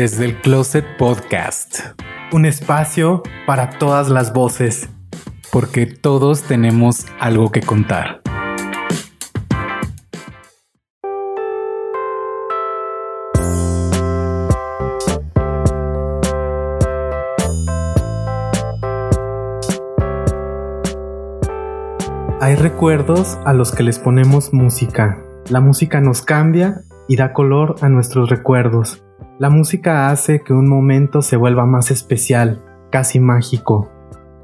Desde el Closet Podcast. Un espacio para todas las voces. Porque todos tenemos algo que contar. Hay recuerdos a los que les ponemos música. La música nos cambia y da color a nuestros recuerdos. La música hace que un momento se vuelva más especial, casi mágico.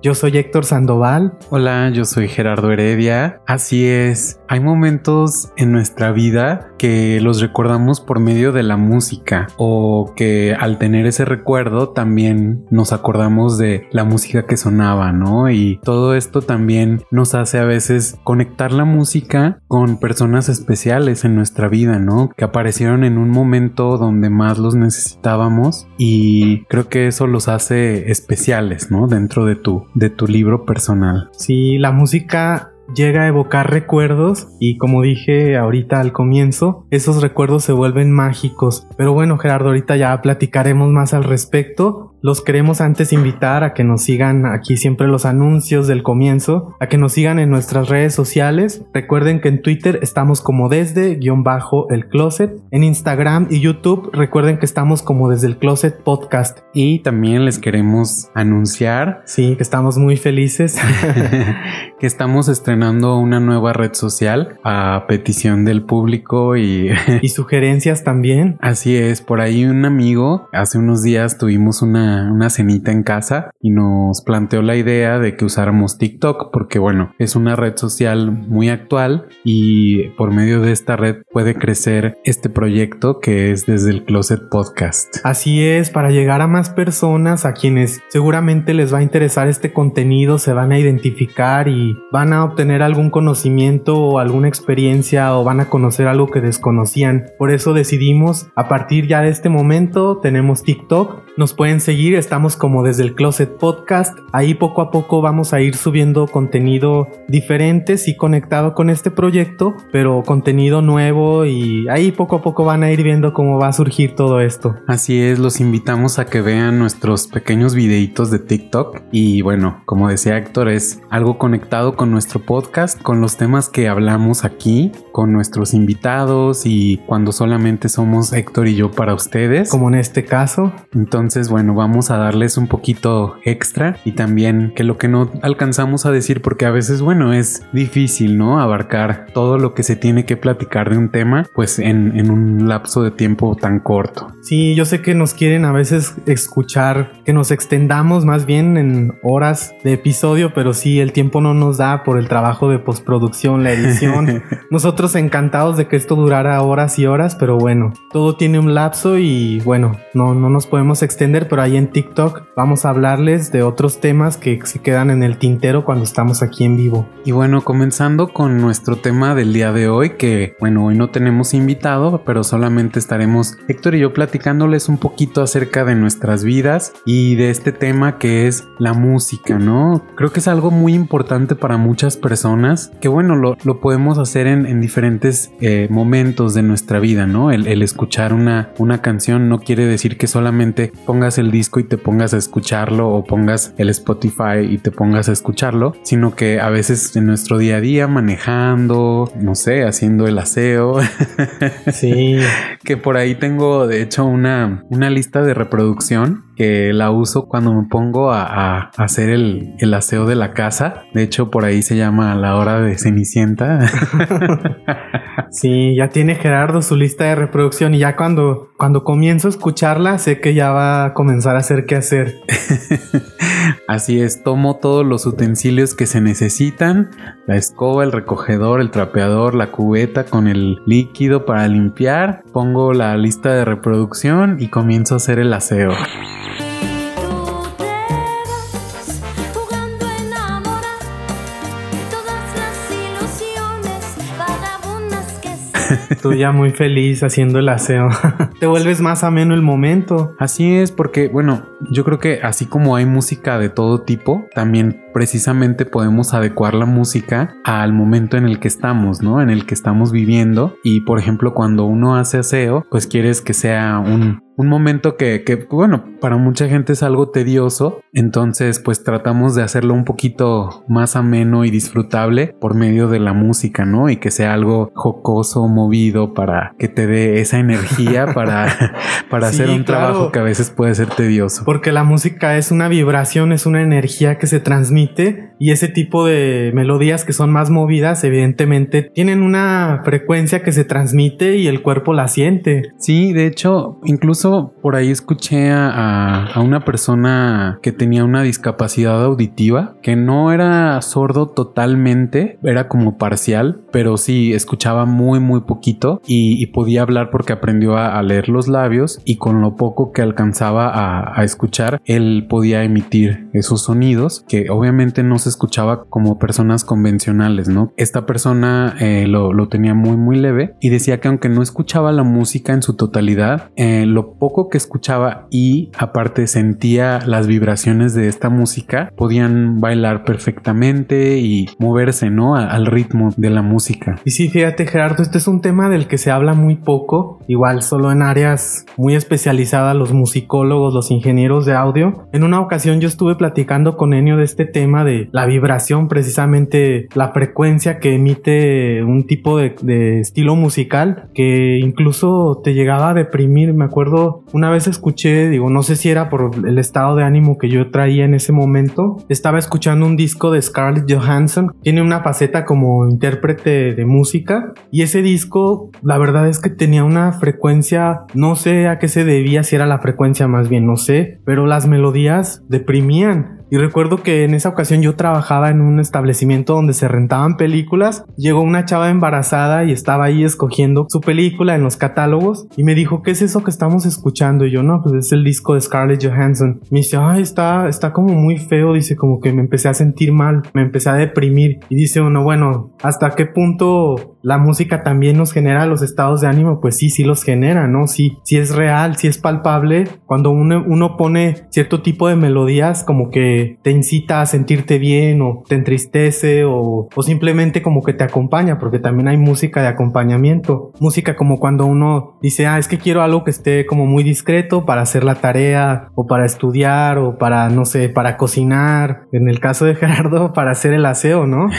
Yo soy Héctor Sandoval. Hola, yo soy Gerardo Heredia. Así es, hay momentos en nuestra vida que los recordamos por medio de la música o que al tener ese recuerdo también nos acordamos de la música que sonaba, ¿no? Y todo esto también nos hace a veces conectar la música con personas especiales en nuestra vida, ¿no? Que aparecieron en un momento donde más los necesitábamos y creo que eso los hace especiales, ¿no? Dentro de tu de tu libro personal. Sí, la música llega a evocar recuerdos y como dije ahorita al comienzo, esos recuerdos se vuelven mágicos. Pero bueno, Gerardo, ahorita ya platicaremos más al respecto. Los queremos antes invitar a que nos sigan aquí siempre los anuncios del comienzo, a que nos sigan en nuestras redes sociales. Recuerden que en Twitter estamos como desde guion bajo el closet. En Instagram y YouTube recuerden que estamos como desde el closet podcast. Y también les queremos anunciar. Sí, que estamos muy felices. que estamos estrenando una nueva red social a petición del público y... y sugerencias también. Así es, por ahí un amigo, hace unos días tuvimos una una, cenita en casa y nos planteó la idea de que usáramos TikTok porque bueno, es una red social muy actual y por medio de esta red puede crecer este proyecto que es desde el Closet Podcast. Así es, para llegar a más personas a quienes seguramente les va a interesar este contenido, se van a identificar y van a obtener algún conocimiento o alguna experiencia o van a conocer algo que desconocían. Por eso decidimos a partir ya de este momento tenemos TikTok, nos pueden seguir estamos como desde el Closet Podcast. Ahí poco a poco vamos a ir subiendo contenido diferente, sí conectado con este proyecto, pero contenido nuevo y ahí poco a poco van a ir viendo cómo va a surgir todo esto. Así es, los invitamos a que vean nuestros pequeños videitos de TikTok y bueno, como decía Héctor, es algo conectado con nuestro podcast, con los temas que hablamos aquí, con nuestros invitados y cuando solamente somos Héctor y yo para ustedes. Como en este caso. Entonces, bueno, vamos vamos a darles un poquito extra y también que lo que no alcanzamos a decir porque a veces bueno es difícil no abarcar todo lo que se tiene que platicar de un tema pues en, en un lapso de tiempo tan corto. Sí, yo sé que nos quieren a veces escuchar que nos extendamos más bien en horas de episodio, pero sí el tiempo no nos da por el trabajo de postproducción, la edición. Nosotros encantados de que esto durara horas y horas, pero bueno, todo tiene un lapso y bueno, no, no nos podemos extender, pero ahí en TikTok vamos a hablarles de otros temas que se quedan en el tintero cuando estamos aquí en vivo. Y bueno, comenzando con nuestro tema del día de hoy, que bueno, hoy no tenemos invitado, pero solamente estaremos Héctor y yo platicándoles un poquito acerca de nuestras vidas y de este tema que es la música, ¿no? Creo que es algo muy importante para muchas personas, que bueno, lo, podemos hacer en, diferentes eh, momentos de nuestra vida, ¿no? El, el escuchar una, una canción no quiere decir que solamente pongas el disco y te pongas a escucharlo o pongas el Spotify y te pongas a escucharlo, sino que a veces en nuestro día a día manejando, no sé, haciendo el aseo. Sí. que por ahí tengo de hecho una, una lista de reproducción que la uso cuando me pongo a, hacer el, el, aseo de la casa. De hecho, por ahí se llama la hora de Cenicienta. sí, ya tiene Gerardo su lista de reproducción y ya cuando, cuando comienzo a escucharla sé que ya va a comenzar a hacer qué hacer. Así es, tomo todos los utensilios que se necesitan, la escoba, el recogedor, el trapeador, la cubeta con el líquido para limpiar, pongo la lista de reproducción y comienzo a hacer el aseo. Tú ya muy feliz haciendo el aseo. Te vuelves más ameno el momento. Así es, porque bueno, yo creo que así como hay música de todo tipo, también precisamente podemos adecuar la música al momento en el que estamos, ¿no? En el que estamos viviendo. Y por ejemplo, cuando uno hace aseo, pues quieres que sea un un momento que, que, bueno, para mucha gente es algo tedioso, entonces pues tratamos de hacerlo un poquito más ameno y disfrutable por medio de la música, ¿no? Y que sea algo jocoso, movido, para que te dé esa energía para, para hacer un trabajo que a veces puede ser tedioso. Porque la música es una vibración, es una energía que se transmite y ese tipo de melodías que son más movidas, evidentemente, tienen una frecuencia que se transmite y el cuerpo la siente. Sí, de hecho, incluso por ahí escuché a, a una persona que tenía una discapacidad auditiva, que no era sordo totalmente, era como parcial, pero sí escuchaba muy, muy poquito y, podía hablar porque aprendió a, leer los labios y con lo poco que alcanzaba a, a escuchar, él podía emitir esos sonidos que obviamente no se escuchaba como personas convencionales, ¿no? Esta persona eh, lo, lo, tenía muy, muy leve y decía que aunque no escuchaba la música en su totalidad, eh, lo poco que escuchaba y aparte sentía las vibraciones de esta música, podían bailar perfectamente y moverse, ¿no? al ritmo de la música. Y sí, fíjate Gerardo, este es un tema del que se habla muy poco, igual solo en áreas muy especializadas, los musicólogos, los ingenieros de audio. En una ocasión yo estuve platicando con Enio de este tema de la vibración, precisamente la frecuencia que emite un tipo de, estilo musical que incluso te llegaba a deprimir. Me acuerdo una vez escuché, digo, no sé si era por el estado de ánimo que yo traía en ese momento, estaba escuchando un disco de Scarlett Johansson, tiene una faceta como intérprete de música y ese disco la verdad es que tenía una frecuencia, no sé a qué se debía, si era la frecuencia más bien, no sé, pero las melodías deprimían. Y recuerdo que en esa ocasión yo trabajaba en un establecimiento donde se rentaban películas. Llegó una chava embarazada y estaba ahí escogiendo su película en los catálogos y me dijo, ¿qué es eso que estamos escuchando? Y yo, no, pues es el disco de Scarlett Johansson. Me dice, ay, está, está como muy feo. Dice, como que me empecé a sentir mal, me empecé a deprimir. Y dice uno, bueno, ¿hasta qué punto la música también nos genera los estados de ánimo? Pues sí, sí los genera, ¿no? Sí, sí es real, sí es palpable. Cuando uno, uno pone cierto tipo de melodías como que te incita a sentirte bien o te entristece o, o simplemente como que te acompaña, porque también hay música de acompañamiento. Música como cuando uno dice, ah, es que quiero algo que esté como muy discreto para hacer la tarea o para estudiar o para, no sé, para cocinar. En el caso de Gerardo, para hacer el aseo, ¿no?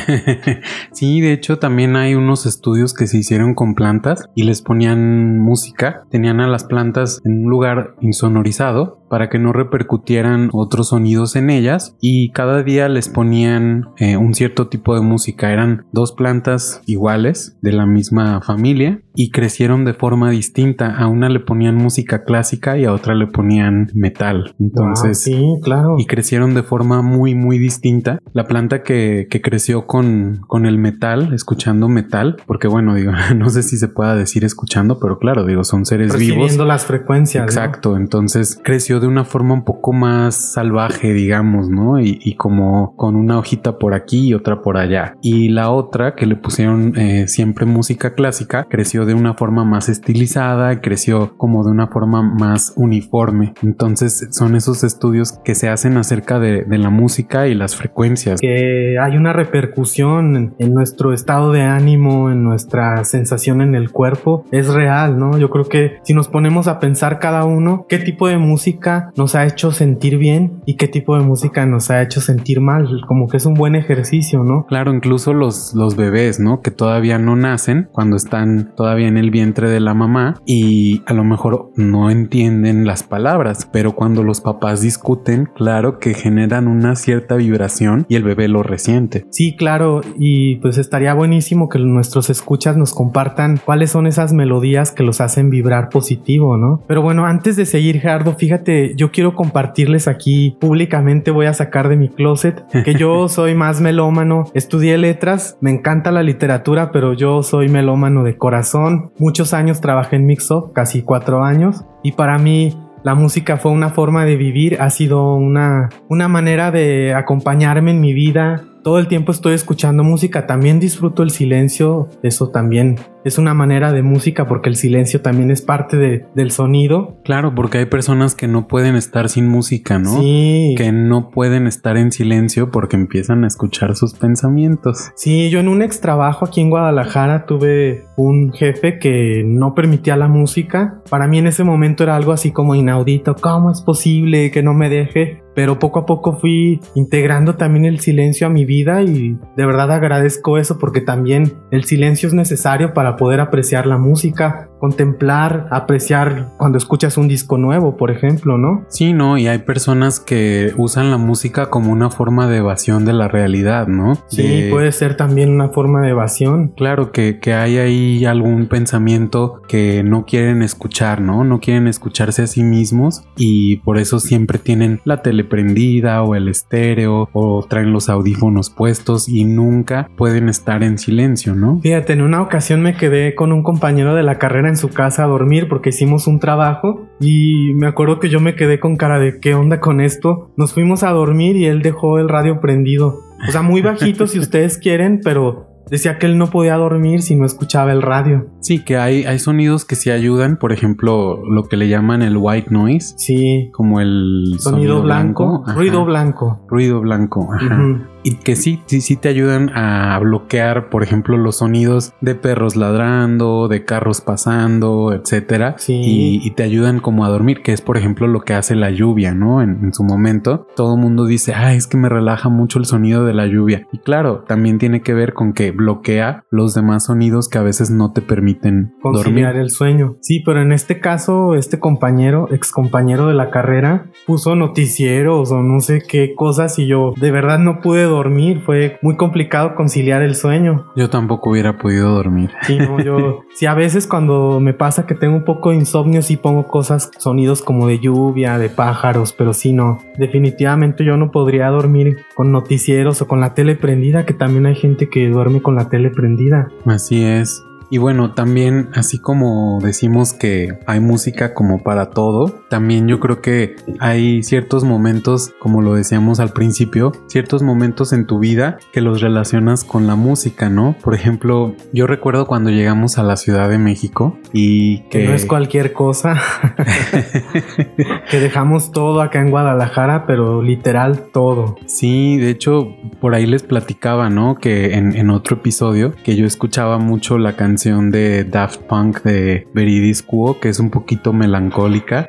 sí, de hecho también hay unos estudios que se hicieron con plantas y les ponían música, tenían a las plantas en un lugar insonorizado para que no repercutieran otros sonidos en ellas y cada día les ponían eh, un cierto tipo de música. Eran dos plantas iguales de la misma familia y crecieron de forma distinta. A una le ponían música clásica y a otra le ponían metal. Entonces, sí, claro. Y crecieron de forma muy, muy distinta. La planta que, que creció con, con el metal, escuchando metal, porque bueno, digo, no sé si se pueda decir escuchando, pero claro, digo, son seres vivos. las frecuencias. Exacto. Entonces creció de una forma un poco más salvaje, digamos, ¿no? Y, y, como con una hojita por aquí y otra por allá. Y la otra que le pusieron eh, siempre música clásica, creció de una forma más estilizada, creció como de una forma más uniforme. Entonces son esos estudios que se hacen acerca de, la música y las frecuencias. Que hay una repercusión en, nuestro estado de ánimo, en nuestra sensación en el cuerpo, es real, ¿no? Yo creo que si nos ponemos a pensar cada uno qué tipo de música nos ha hecho sentir bien y qué tipo de música nos ha hecho sentir mal, como que es un buen ejercicio, ¿no? Claro, incluso los, los bebés, ¿no? Que todavía no nacen, cuando están todavía en el vientre de la mamá y a lo mejor no entienden las palabras, pero cuando los papás discuten, claro que generan una cierta vibración y el bebé lo resiente. Sí, claro, y pues estaría buenísimo que nuestros escuchas nos compartan cuáles son esas melodías que los hacen vibrar positivo, ¿no? Pero bueno, antes de seguir, Gerardo, fíjate, yo quiero compartirles aquí públicamente, voy a sacar de mi closet que yo soy más melómano, estudié letras, me encanta la literatura, pero yo soy melómano de corazón. Muchos años trabajé en Mixo, casi cuatro años, y para mí la música fue una forma de vivir, ha sido una, una manera de acompañarme en mi vida, todo el tiempo estoy escuchando música, también disfruto el silencio, eso también es una manera de música porque el silencio también es parte de, del sonido. Claro, porque hay personas que no pueden estar sin música, ¿no? Sí. Que no pueden estar en silencio porque empiezan a escuchar sus pensamientos. Sí, yo en un ex trabajo aquí en Guadalajara tuve un jefe que no permitía la música. Para mí en ese momento era algo así como inaudito. ¿Cómo es posible que no me deje? Pero poco a poco fui integrando también el silencio a mi vida y de verdad agradezco eso porque también el silencio es necesario para poder apreciar la música, contemplar, apreciar cuando escuchas un disco nuevo, por ejemplo, ¿no? Sí, no, y hay personas que usan la música como una forma de evasión de la realidad, ¿no? Sí, puede ser también una forma de evasión. Claro, que, que hay ahí algún pensamiento que no quieren escuchar, ¿no? No quieren escucharse a sí mismos y por eso siempre tienen la tele prendida o el estéreo o traen los audífonos puestos y nunca pueden estar en silencio, ¿no? Fíjate, en una ocasión me quedé con un compañero de la carrera en su casa a dormir porque hicimos un trabajo y me acuerdo que yo me quedé con cara de qué onda con esto. Nos fuimos a dormir y él dejó el radio prendido. O sea, muy bajito si ustedes quieren, pero Decía que él no podía dormir si no escuchaba el radio. Sí, que hay, hay sonidos que sí ayudan, por ejemplo, lo que le llaman el white noise. Sí. Como el sonido, blanco. Ruido blanco. Ruido blanco. Ajá y que sí, sí, sí te ayudan a bloquear, por ejemplo, los sonidos de perros ladrando, de carros pasando, etcétera. Sí. Y, te ayudan como a dormir, que es, por ejemplo, lo que hace la lluvia, ¿no? En, su momento, todo el mundo dice, ah, es que me relaja mucho el sonido de la lluvia. Y claro, también tiene que ver con que bloquea los demás sonidos que a veces no te permiten Conciliar dormir. el sueño. Sí, pero en este caso, este compañero, ex compañero de la carrera, puso noticieros o no sé qué cosas y yo de verdad no pude dormir dormir, fue muy complicado conciliar el sueño. Yo tampoco hubiera podido dormir. Sí, no, yo, sí, a veces cuando me pasa que tengo un poco de insomnio, sí pongo cosas, sonidos como de lluvia, de pájaros, pero sí, no, definitivamente yo no podría dormir con noticieros o con la tele prendida, que también hay gente que duerme con la tele prendida. Así es. Y bueno, también así como decimos que hay música como para todo, también yo creo que hay ciertos momentos, como lo decíamos al principio, ciertos momentos en tu vida que los relacionas con la música, ¿no? Por ejemplo, yo recuerdo cuando llegamos a la Ciudad de México y que... no es cualquier cosa. que dejamos todo acá en Guadalajara, pero literal todo. Sí, de hecho, por ahí les platicaba, ¿no? Que en, en otro episodio, que yo escuchaba mucho la canción de Daft Punk de Veridis Quo, que es un poquito melancólica.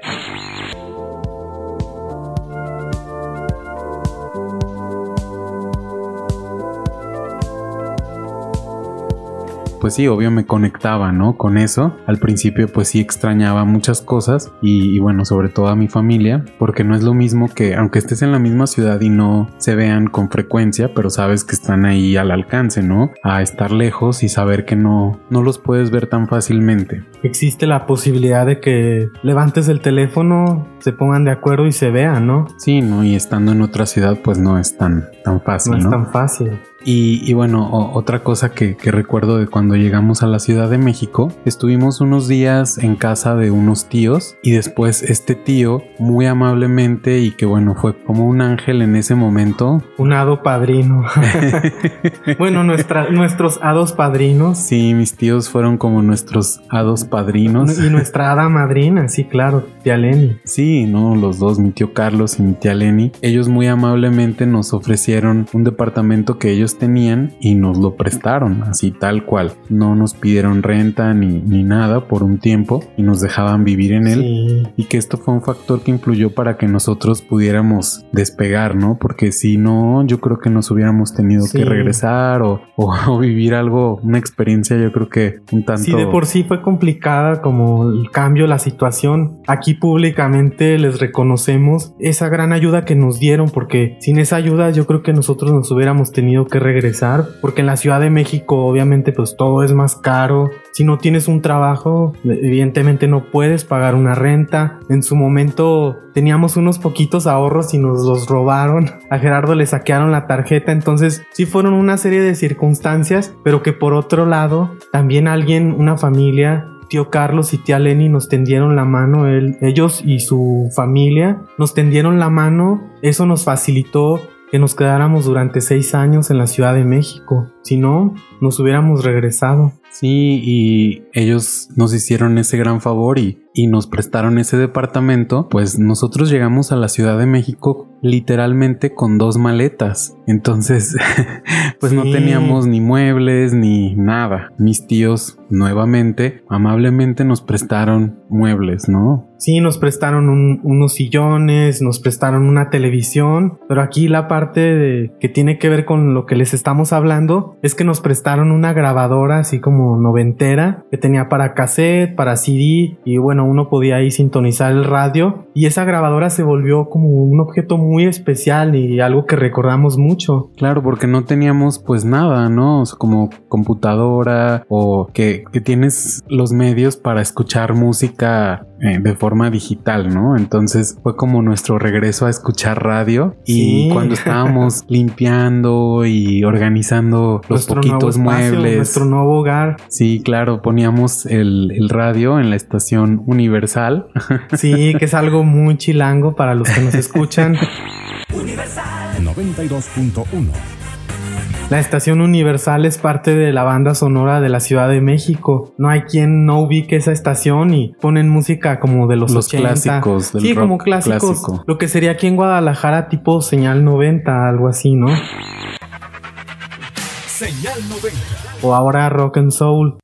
Pues sí, obvio me conectaba, ¿no? Con eso. Al principio pues sí extrañaba muchas cosas y, bueno, sobre todo a mi familia, porque no es lo mismo que aunque estés en la misma ciudad y no se vean con frecuencia, pero sabes que están ahí al alcance, ¿no? A estar lejos y saber que no, no los puedes ver tan fácilmente. Existe la posibilidad de que levantes el teléfono, se pongan de acuerdo y se vean, ¿no? Sí, ¿no? Y estando en otra ciudad pues no es tan, tan fácil. No, no es tan fácil. Y, bueno, otra cosa que, recuerdo de cuando llegamos a la Ciudad de México, estuvimos unos días en casa de unos tíos y después este tío muy amablemente y que bueno, fue como un ángel en ese momento. Un hado padrino. bueno, nuestra, nuestros hados padrinos. Sí, mis tíos fueron como nuestros hados padrinos. Y nuestra hada madrina, sí, claro, tía Lenny. Sí, no, los dos, mi tío Carlos y mi tía Lenny. Ellos muy amablemente nos ofrecieron un departamento que ellos tenían y nos lo prestaron, así tal cual. No nos pidieron renta ni, ni nada por un tiempo y nos dejaban vivir en él. Y que esto fue un factor que influyó para que nosotros pudiéramos despegar, ¿no? Porque si no, yo creo que nos hubiéramos tenido que regresar o, o, vivir algo, una experiencia, yo creo que un tanto. Sí, de por sí fue complicada como el cambio, la situación. Aquí públicamente les reconocemos esa gran ayuda que nos dieron, porque sin esa ayuda yo creo que nosotros nos hubiéramos tenido que regresar, porque en la Ciudad de México obviamente pues todo es más caro. Si no tienes un trabajo, evidentemente no puedes pagar una renta. En su momento teníamos unos poquitos ahorros y nos los robaron. A Gerardo le saquearon la tarjeta, entonces sí fueron una serie de circunstancias, pero que por otro lado también alguien, una familia tío Carlos y tía Lenny nos tendieron la mano, ellos y su familia nos tendieron la mano, eso nos facilitó que nos quedáramos durante seis años en la Ciudad de México. Si no, nos hubiéramos regresado. Sí, y ellos nos hicieron ese gran favor y, y, nos prestaron ese departamento, pues nosotros llegamos a la Ciudad de México literalmente con dos maletas. Entonces, pues sí. no teníamos ni muebles ni nada. Mis tíos nuevamente, amablemente nos prestaron muebles, ¿no? Sí, nos prestaron un, unos sillones, nos prestaron una televisión, pero aquí la parte de, que tiene que ver con lo que les estamos hablando es que nos prestaron una grabadora así como noventera que tenía para cassette, para CD y bueno, uno podía ahí sintonizar el radio y esa grabadora se volvió como un objeto muy especial y algo que recordamos mucho. Claro, porque no teníamos pues nada, ¿no? O sea, como computadora o que, que tienes los medios para escuchar música eh, de forma digital, ¿no? Entonces fue como nuestro regreso a escuchar radio y sí. cuando estábamos limpiando y organizando los nuestro poquitos espacio, muebles. Nuestro nuevo hogar. Sí, claro, poníamos el, el radio en la estación Universal. Sí, que es algo muy chilango para los que nos escuchan. Universal 92.1 la estación Universal es parte de la banda sonora de la Ciudad de México. No hay quien no ubique esa estación y ponen música como de los, los 80. clásicos. Del sí, rock como clásicos. Clásico. Lo que sería aquí en Guadalajara tipo señal 90, algo así, ¿no? Señal 90. O ahora rock and soul.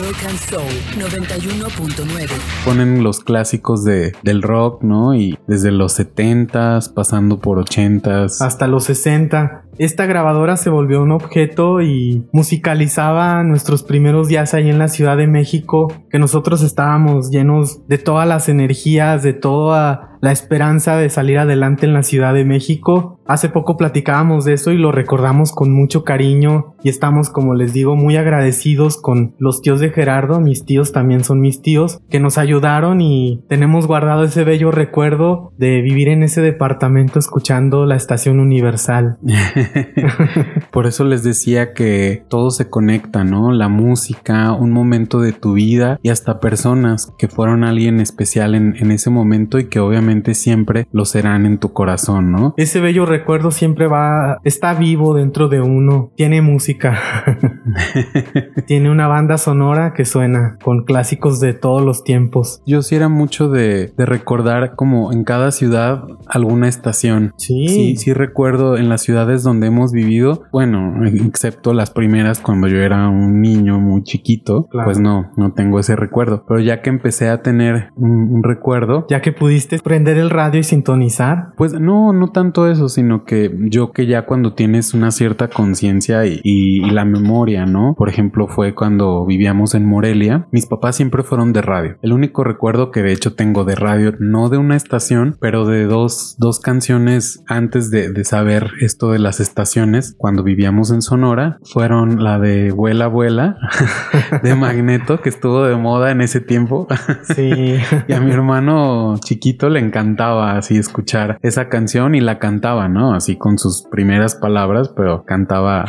Rock and Soul 91.9. Ponen los clásicos de, del rock, ¿no? Y desde los 70s, pasando por 80s. Hasta los 60. Esta grabadora se volvió un objeto y musicalizaba nuestros primeros días ahí en la Ciudad de México, que nosotros estábamos llenos de todas las energías, de toda la esperanza de salir adelante en la Ciudad de México. Hace poco platicábamos de eso y lo recordamos con mucho cariño y estamos, como les digo, muy agradecidos con los tíos de Gerardo, mis tíos también son mis tíos, que nos ayudaron y tenemos guardado ese bello recuerdo de vivir en ese departamento escuchando la estación universal. Por eso les decía que todo se conecta, ¿no? La música, un momento de tu vida y hasta personas que fueron alguien especial en, en ese momento y que obviamente siempre lo serán en tu corazón, ¿no? Ese bello recuerdo siempre va, está vivo dentro de uno, tiene música, tiene una banda sonora que suena con clásicos de todos los tiempos. Yo sí era mucho de, de recordar como en cada ciudad alguna estación. Sí. sí. Sí recuerdo en las ciudades donde hemos vivido, bueno, excepto las primeras cuando yo era un niño muy chiquito, Claro. pues no, no tengo ese recuerdo. Pero ya que empecé a tener un, un recuerdo, Ya que pudiste prender el radio y sintonizar. Pues no, no tanto eso, sino que yo que ya cuando tienes una cierta conciencia y, y- y la memoria, ¿no? Por ejemplo, fue cuando vivíamos en Morelia, mis papás siempre fueron de radio. El único recuerdo que de hecho tengo de radio, no de una estación, pero de dos, dos canciones antes de, de saber esto de las estaciones, cuando vivíamos en Sonora, fueron la de Vuela, Vuela, de Magneto, que estuvo de moda en ese tiempo. Sí. Y a mi hermano chiquito le encantaba así escuchar esa canción y la cantaba, ¿no? Así con sus primeras palabras, pero cantaba.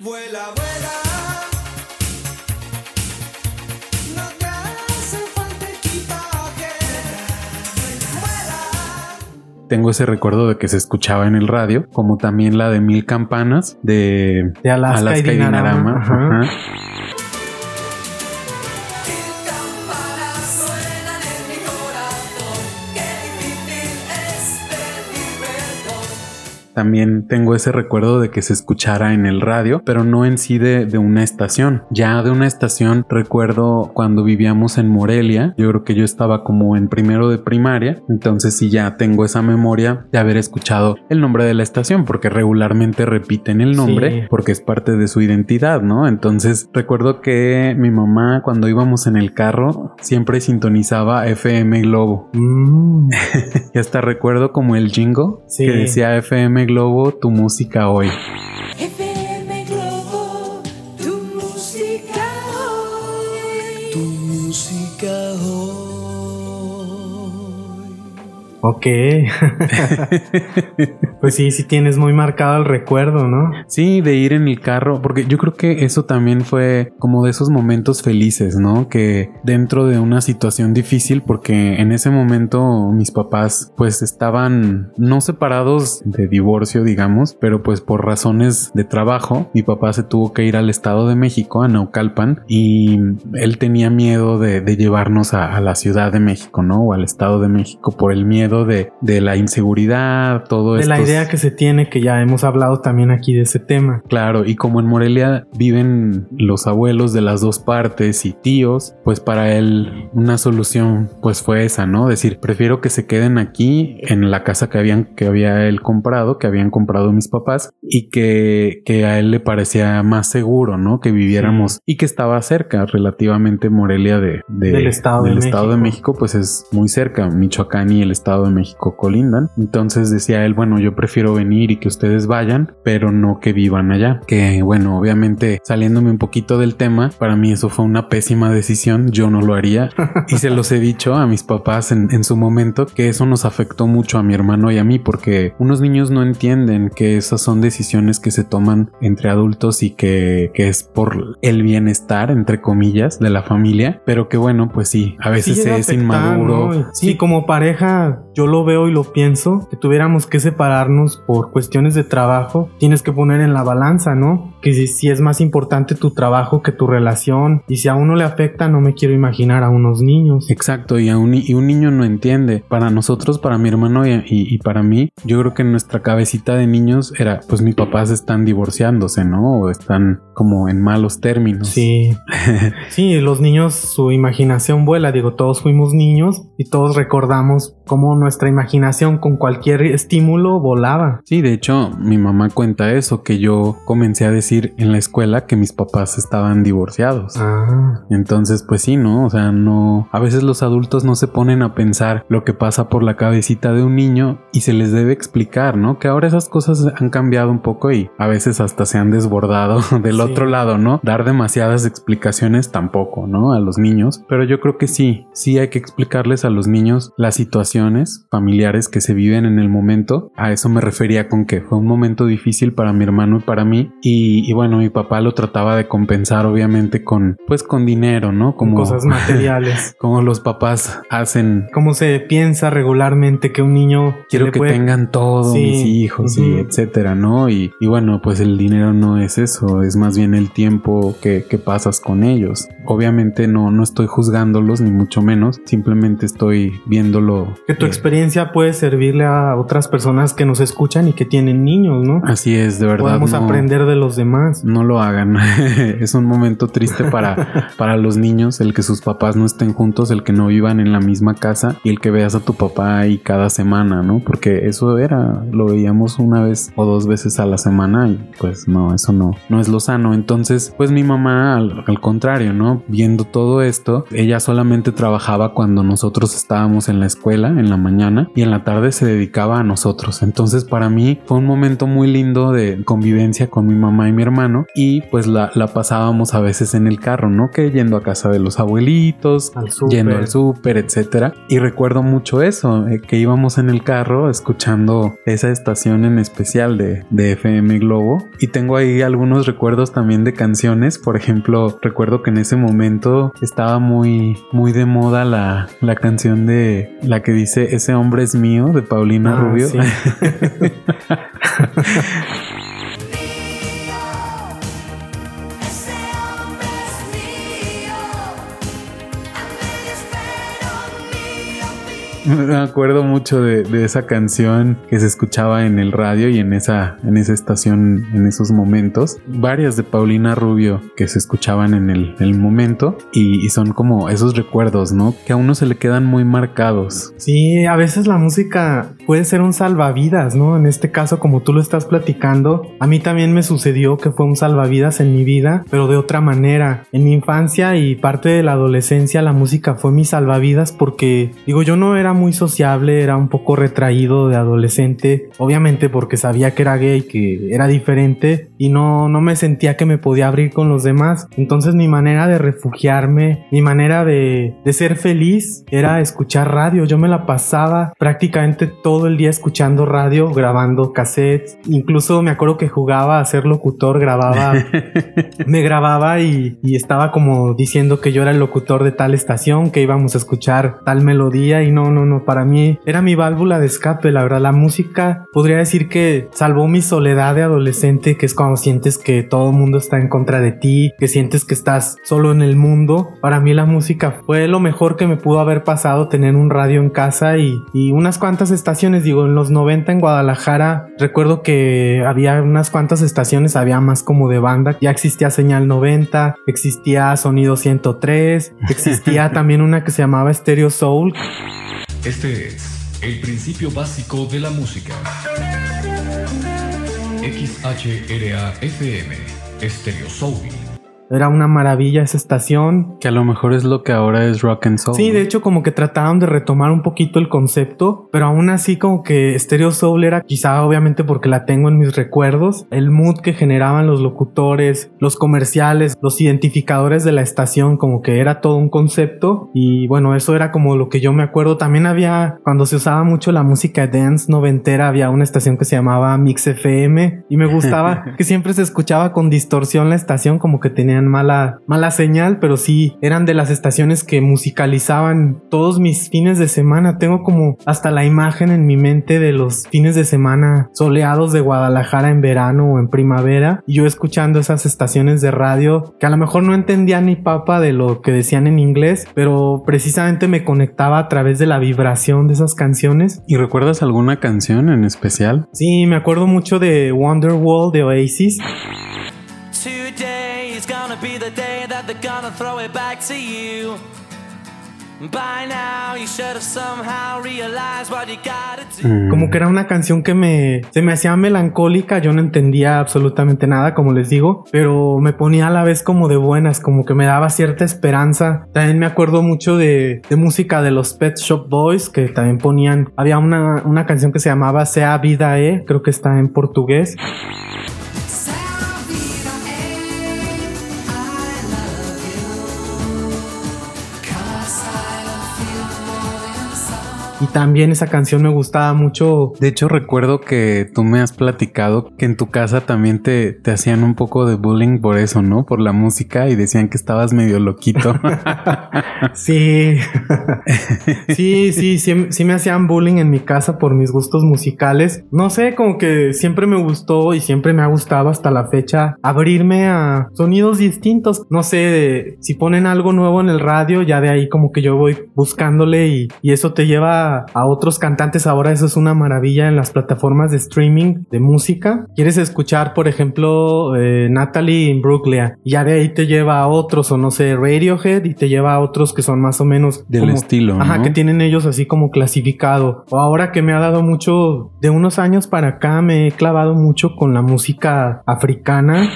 Vuela. Tengo ese recuerdo de que se escuchaba en el radio, como también la de Mil Campanas de, De Alaska y Dinarama, ajá. Ajá. También tengo ese recuerdo de que se escuchara en el radio, pero no en sí de, de una estación. Ya de una estación recuerdo cuando vivíamos en Morelia, yo creo que yo estaba como en primero de primaria, entonces sí ya tengo esa memoria de haber escuchado el nombre de la estación, porque regularmente repiten el nombre, Sí. porque es parte de su identidad, ¿no? Entonces recuerdo que mi mamá cuando íbamos en el carro siempre sintonizaba FM Globo. Mm. Y hasta recuerdo como el jingle Sí. que decía FM Globo, tu música hoy. Ok. pues sí, sí tienes muy marcado el recuerdo, ¿no? Sí, de ir en el carro, porque yo creo que eso también fue como de esos momentos felices, ¿no? Que dentro de una situación difícil, porque en ese momento mis papás pues estaban no separados de divorcio, digamos, pero pues por razones de trabajo, mi papá se tuvo que ir al Estado de México, a Naucalpan, y él tenía miedo de, de llevarnos a, a la Ciudad de México, ¿no? O al Estado de México por el miedo de, de la inseguridad, todo De esto. la idea que se tiene, que ya hemos hablado también aquí de ese tema. Claro, y como en Morelia viven los abuelos de las dos partes y tíos, pues para él una solución pues fue esa, ¿no? Decir, prefiero que se queden aquí en la casa que habían que había él comprado, que habían comprado mis papás y que, que a él le parecía más seguro, ¿no? Que viviéramos y que estaba cerca relativamente Morelia de, de- Del Estado de del Estado de. México, pues es muy cerca, Michoacán y el Estado de México colindan. Entonces decía él, bueno, yo prefiero venir y que ustedes vayan, pero no que vivan allá. Que bueno, obviamente saliéndome un poquito del tema, para mí eso fue una pésima decisión, yo no lo haría. y se los he dicho a mis papás en, en su momento que eso nos afectó mucho a mi hermano y a mí, porque unos niños no entienden que esas son decisiones que se toman entre adultos y que, que es por el bienestar, entre comillas, de la familia, pero que bueno, pues sí, a veces Sí es afectar, inmaduro. Sí, como pareja, yo lo veo y lo pienso, que tuviéramos que separarnos por cuestiones de trabajo, tienes que poner en la balanza, ¿no? Que si, si es más importante tu trabajo que tu relación, y si a uno le afecta, no me quiero imaginar a unos niños. Exacto, y, a un, y un niño no entiende. Para nosotros, para mi hermano y, y- y para mí, yo creo que en nuestra cabecita de niños era, pues mis papás están divorciándose, ¿no? O están como en malos términos. Sí, sí, los niños, su imaginación vuela, digo, todos fuimos niños y todos recordamos cómo nuestra imaginación con cualquier estímulo volaba. Sí, de hecho, mi mamá cuenta eso, que yo comencé a decir en la escuela que mis papás estaban divorciados. Ah, Entonces, pues sí, ¿no? O sea, no. A veces los adultos no se ponen a pensar lo que pasa por la cabecita de un niño y se les debe explicar, ¿no? Que ahora esas cosas han cambiado un poco y a veces hasta se han desbordado del Sí. otro lado, ¿no? Dar demasiadas explicaciones tampoco, ¿no? A los niños. Pero yo creo que sí, sí hay que explicarles a los niños las situaciones familiares que se viven en el momento. A eso me refería con que fue un momento difícil para mi hermano y para mí. Y, y bueno, mi papá lo trataba de compensar, obviamente, con, pues, con dinero, ¿no? con cosas materiales. como los papás hacen. Cómo se piensa regularmente que un niño Quiero que puede- tengan todo, Sí, mis hijos, y ujú. etcétera, ¿no? Y, y bueno, pues el dinero no es eso, es más bien el tiempo que, que pasas con ellos. Obviamente no, no estoy juzgándolos, ni mucho menos, simplemente estoy viéndolo. que tu eh, experiencia puede servirle a otras personas que nos escuchan y que tienen niños, ¿no? Así es, de verdad. Podemos no- aprender de los demás. No lo hagan. es un momento triste para, para los niños, el que sus papás no estén juntos, el que no vivan en la misma casa y el que veas a tu papá ahí cada semana, ¿no? Porque eso era, lo veíamos una vez o dos veces a la semana y pues no, eso no, no es lo sano. Entonces, pues mi mamá, al, al contrario, ¿no? Viendo todo esto, ella solamente trabajaba cuando nosotros estábamos en la escuela, en la mañana, y en la tarde se dedicaba a nosotros. Entonces, para mí fue un momento muy lindo de convivencia con mi mamá y mi hermano y pues la, la pasábamos a veces en el carro, ¿no? Que yendo a casa de los abuelitos, Al súper. yendo al súper, etcétera. Y recuerdo mucho eso, eh, que íbamos en el carro escuchando esa estación en especial de, de FM Globo. Y tengo ahí algunos recuerdos también de canciones. Por ejemplo, recuerdo que en ese momento estaba muy, muy de moda la, la canción de la que dice Ese hombre es mío de Paulina Ah, Rubio. sí. Me acuerdo mucho de, de esa canción que se escuchaba en el radio y en esa, en esa estación en esos momentos. Varias de Paulina Rubio que se escuchaban en el, el momento y, y son como esos recuerdos, ¿no? Que a uno se le quedan muy marcados. Sí, a veces la música puede ser un salvavidas, ¿no? En este caso, como tú lo estás platicando, a mí también me sucedió que fue un salvavidas en mi vida, pero de otra manera. En mi infancia y parte de la adolescencia, la música fue mi salvavidas porque, digo, yo no era era muy sociable, era un poco retraído de adolescente, obviamente porque sabía que era gay, que era diferente y no, no me sentía que me podía abrir con los demás. Entonces mi manera de refugiarme, mi manera de, de ser feliz era escuchar radio. Yo me la pasaba prácticamente todo el día escuchando radio, grabando cassettes. Incluso me acuerdo que jugaba a ser locutor, grababa, me grababa y, y estaba como diciendo que yo era el locutor de tal estación, que íbamos a escuchar tal melodía y no, no, no, para mí era mi válvula de escape, la verdad, la música podría decir que salvó mi soledad de adolescente, que es cuando sientes que todo el mundo está en contra de ti, que sientes que estás solo en el mundo. Para mí la música fue lo mejor que me pudo haber pasado tener un radio en casa y, y unas cuantas estaciones, digo, en los 90 en Guadalajara, recuerdo que había unas cuantas estaciones, había más como de banda, ya existía Señal 90, existía Sonido 103, existía también una que se llamaba Stereo Soul, Este es el principio básico de la música. XHRA FM, Stereo Soul. Era una maravilla esa estación. Que a lo mejor es lo que ahora es rock and soul. Sí, ¿no? de hecho como que trataron de retomar un poquito el concepto, pero aún así como que Stereo Soul era quizá obviamente porque la tengo en mis recuerdos, el mood que generaban los locutores, los comerciales, los identificadores de la estación, como que era todo un concepto y bueno, eso era como lo que yo me acuerdo. También había, cuando se usaba mucho la música dance noventera, había una estación que se llamaba Mix FM y me gustaba que siempre se escuchaba con distorsión la estación, como que tenían mala, mala señal, pero sí, eran de las estaciones que musicalizaban todos mis fines de semana. Tengo como hasta la imagen en mi mente de los fines de semana soleados de Guadalajara en verano o en primavera. Y yo escuchando esas estaciones de radio que a lo mejor no entendía ni papa de lo que decían en inglés, pero precisamente me conectaba a través de la vibración de esas canciones. ¿Y recuerdas alguna canción en especial? Sí, me acuerdo mucho de Wonderwall de Oasis. Today gonna be the day that they're gonna throw it back to you. By now, you should have somehow realized what you gotta do. Mm. Como que era una canción que me se me hacía melancólica, yo no entendía absolutamente nada, como les digo, pero me ponía a la vez como de buenas, como que me daba cierta esperanza. También me acuerdo mucho de, de música de los Pet Shop Boys que también ponían, había una, una canción que se llamaba Sea Vida E, creo que está en portugués. Y también esa canción me gustaba mucho. De hecho, recuerdo que tú me has platicado que en tu casa también te, te hacían un poco de bullying por eso, ¿no? Por la música y decían que estabas medio loquito. Sí. sí, sí, sí, sí me hacían bullying en mi casa por mis gustos musicales. No sé, como que siempre me gustó y siempre me ha gustado hasta la fecha abrirme a sonidos distintos. No sé, de- si ponen algo nuevo en el radio, ya de ahí como que yo voy buscándole y, y eso te lleva a otros cantantes. Ahora eso es una maravilla en las plataformas de streaming de música. Quieres escuchar, por ejemplo, eh, Natalie Imbruglia y ya de ahí te lleva a otros o no sé, Radiohead y te lleva a otros que son más o menos Del como- estilo, Ajá, ¿no? que tienen ellos así como clasificado. O ahora que me ha dado mucho, de unos años para acá me he clavado mucho con la música africana.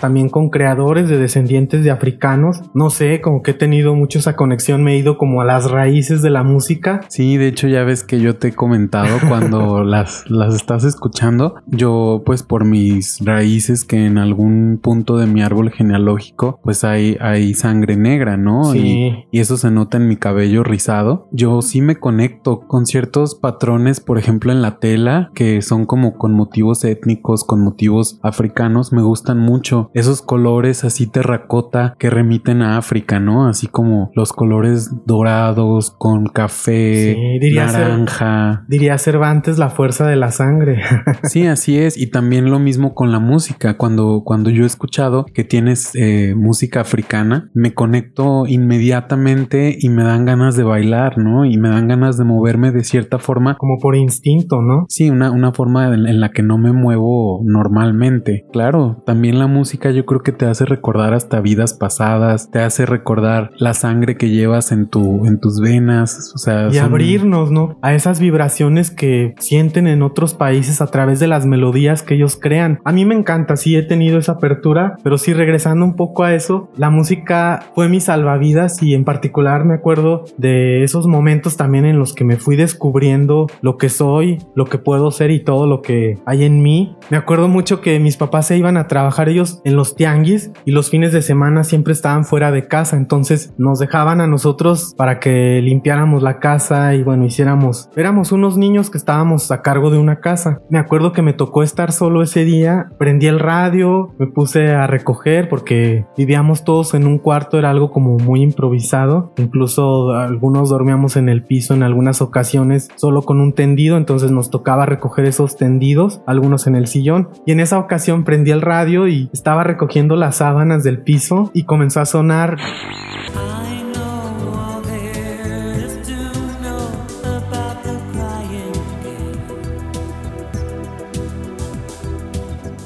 También con creadores de descendientes de africanos. No sé, como que he tenido mucho esa conexión. Me he ido como a las raíces de la música. Sí, de hecho ya ves que yo te he comentado cuando las, las estás escuchando, yo pues por mis raíces que en algún punto de mi árbol genealógico pues hay, hay sangre negra, ¿no? Sí. Y, y eso se nota en mi cabello rizado. Yo sí me conecto con ciertos patrones, por ejemplo en la tela, que son como con motivos étnicos, con motivos africanos, me gustan mucho. Esos colores así terracota que remiten a África, ¿no? Así como los colores dorados con café, Sí, diría naranja. Diría Cervantes la fuerza de la sangre. Sí, así es. Y también lo mismo con la música. Cuando, cuando yo he escuchado que tienes eh, música africana, me conecto inmediatamente y me dan ganas de bailar, ¿no? Y me dan ganas de moverme de cierta forma. como por instinto, ¿no? Sí, una, una forma en, en la que no me muevo normalmente. Claro, también la música yo creo que te hace recordar hasta vidas pasadas, te hace recordar la sangre que llevas en tu en tus venas, o sea, y son- abrirnos, ¿no? A esas vibraciones que sienten en otros países a través de las melodías que ellos crean. A mí me encanta, sí he tenido esa apertura, pero sí regresando un poco a eso, la música fue mi salvavidas y en particular me acuerdo de esos momentos también en los que me fui descubriendo lo que soy, lo que puedo ser y todo lo que hay en mí. Me acuerdo mucho que mis papás se iban a trabajar ellos en los tianguis y los fines de semana siempre estaban fuera de casa, entonces nos dejaban a nosotros para que limpiáramos la casa y bueno, hiciéramos, éramos unos niños que estábamos a cargo de una casa. Me acuerdo que me tocó estar solo ese día, prendí el radio, me puse a recoger porque vivíamos todos en un cuarto, era algo como muy improvisado, incluso algunos dormíamos en el piso en algunas ocasiones solo con un tendido, entonces nos tocaba recoger esos tendidos, algunos en el sillón. Y en esa ocasión prendí el radio y estaba recogiendo las sábanas del piso y comenzó a sonar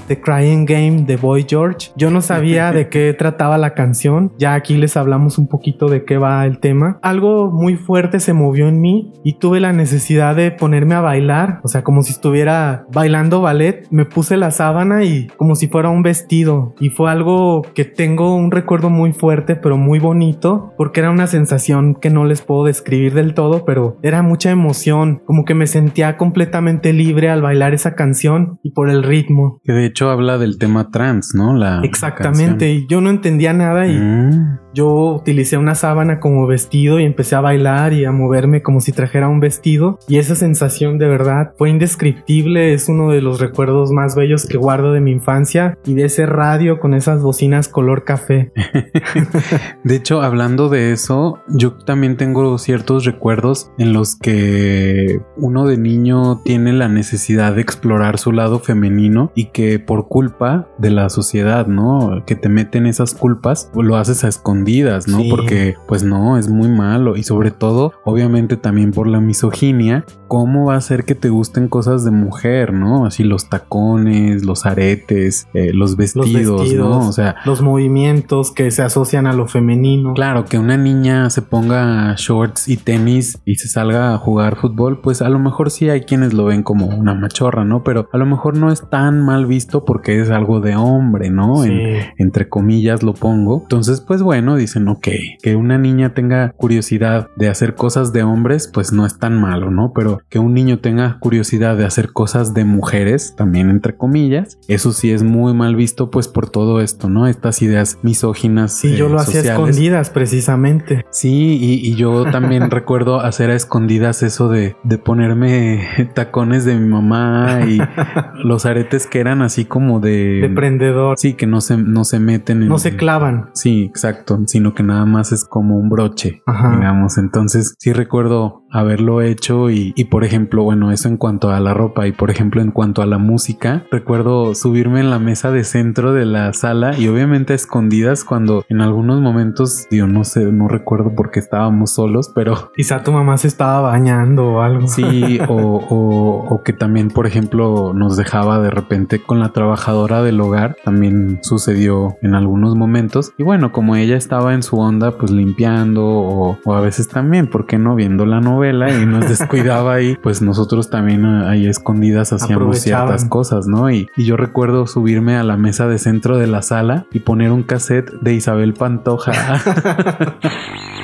The Crying Game de Boy George. Yo no sabía de qué trataba la canción. Ya aquí les hablamos un poquito de qué va el tema. Algo muy fuerte se movió en mí y tuve la necesidad de ponerme a bailar. O sea, como si estuviera bailando ballet. Me puse la sábana y como si fuera un vestido. Y fue algo que tengo un recuerdo muy fuerte, pero muy bonito. Porque era una sensación que no les puedo describir del todo, pero era mucha emoción. Como que me sentía completamente libre al bailar esa canción y por el ritmo. que de hecho habla del tema trans, ¿no? La Exactamente, y yo no entendía nada y. Mm. Yo utilicé una sábana como vestido y empecé a bailar y a moverme como si trajera un vestido y esa sensación de verdad fue indescriptible, es uno de los recuerdos más bellos que guardo de mi infancia y de ese radio con esas bocinas color café. De hecho, hablando de eso, yo también tengo ciertos recuerdos en los que uno de niño tiene la necesidad de explorar su lado femenino y que por culpa de la sociedad, ¿no? Que te meten esas culpas, lo haces a escondidas, ¿no? Sí. Porque pues no, es muy malo y sobre todo, obviamente también por la misoginia, ¿cómo va a ser que te gusten cosas de mujer, ¿no? Así los tacones, los aretes, eh, los Los vestidos, vestidos, ¿no? O sea, los movimientos que se asocian a lo femenino. Claro, que una niña se ponga shorts y tenis y se salga a jugar fútbol, pues a lo mejor sí hay quienes lo ven como una machorra, ¿no? Pero a lo mejor no es tan mal visto porque es algo de hombre, ¿no? Sí. En- entre comillas lo pongo. Entonces, pues bueno, dicen, ok, que una niña tenga curiosidad de hacer cosas de hombres, pues no es tan malo, ¿no? Pero que un niño tenga curiosidad de hacer cosas de mujeres, también entre comillas, eso sí es muy mal visto, pues por todo esto, ¿no? Estas ideas misóginas. Sí, yo eh, lo hacía sociales. escondidas precisamente. Sí, y, y yo también recuerdo hacer a escondidas eso de, de ponerme tacones de mi mamá y los aretes que eran así como de... De prendedor. Sí, que no se, no se meten en... No se clavan. Sí, exacto, sino que nada más es como un broche, Ajá. digamos. Entonces, sí recuerdo haberlo hecho y, y, por ejemplo, bueno, eso en cuanto a la ropa y por ejemplo en cuanto a la música, recuerdo subirme en la mesa de centro de la sala y obviamente a escondidas cuando en algunos momentos, digo, no sé, no recuerdo porque estábamos solos, pero Quizá tu mamá se estaba bañando o algo. Sí, o, o- o que también, por ejemplo, nos dejaba de repente con la trabajadora del hogar, también sucedió en algunos momentos. Y bueno, como ella estaba en su onda, pues limpiando, o, o a veces también, ¿por qué no? Viendo la novela y nos descuidaba ahí, pues nosotros también ah, ahí escondidas hacíamos ciertas cosas, ¿no? Y, y yo recuerdo subirme a la mesa de centro de la sala y poner un cassette de Isabel Pantoja.